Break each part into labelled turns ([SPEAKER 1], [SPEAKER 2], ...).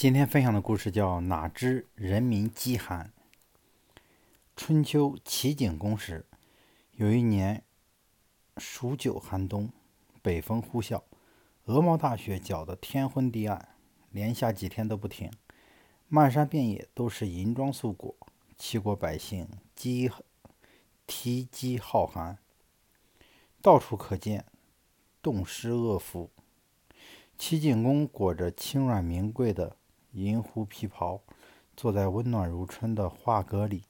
[SPEAKER 1] 今天分享的故事叫《哪知人民饥寒》。春秋齐景公时，有一年数九寒冬，北风呼啸，鹅毛大雪搅得天昏地暗，连下几天都不停。漫山遍野都是银装素裹，齐国百姓饥啼饥好寒，到处可见冻尸饿腐。齐景公裹着轻软名贵的。银狐皮袍，坐在温暖如春的画阁里，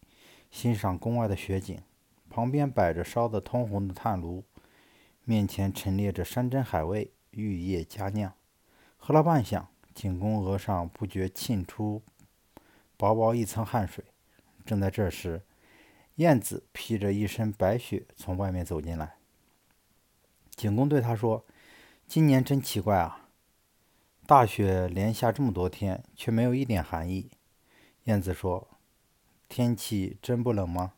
[SPEAKER 1] 欣赏宫外的雪景。旁边摆着烧得通红的炭炉，面前陈列着山珍海味、玉液佳酿。喝了半晌，景公额上不觉沁出薄薄一层汗水。正在这时，燕子披着一身白雪从外面走进来。景公对他说：“今年真奇怪啊！”大雪连下这么多天，却没有一点寒意。燕子说：“天气真不冷吗？”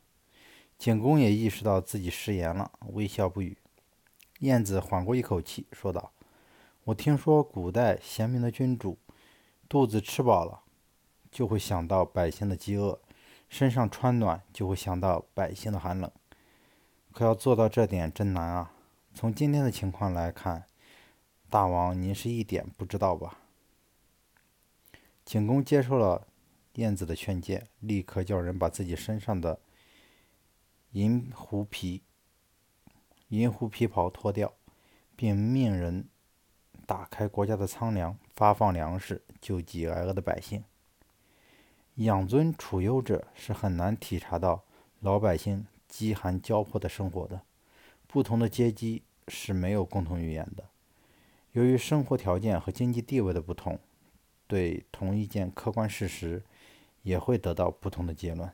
[SPEAKER 1] 景公也意识到自己失言了，微笑不语。燕子缓过一口气，说道：“我听说古代贤明的君主，肚子吃饱了，就会想到百姓的饥饿；身上穿暖，就会想到百姓的寒冷。可要做到这点，真难啊！从今天的情况来看。”大王，您是一点不知道吧？景公接受了燕子的劝谏，立刻叫人把自己身上的银狐皮、银狐皮袍脱掉，并命人打开国家的仓粮，发放粮食，救济挨饿的百姓。养尊处优者是很难体察到老百姓饥寒交迫的生活的。不同的阶级是没有共同语言的。由于生活条件和经济地位的不同，对同一件客观事实也会得到不同的结论。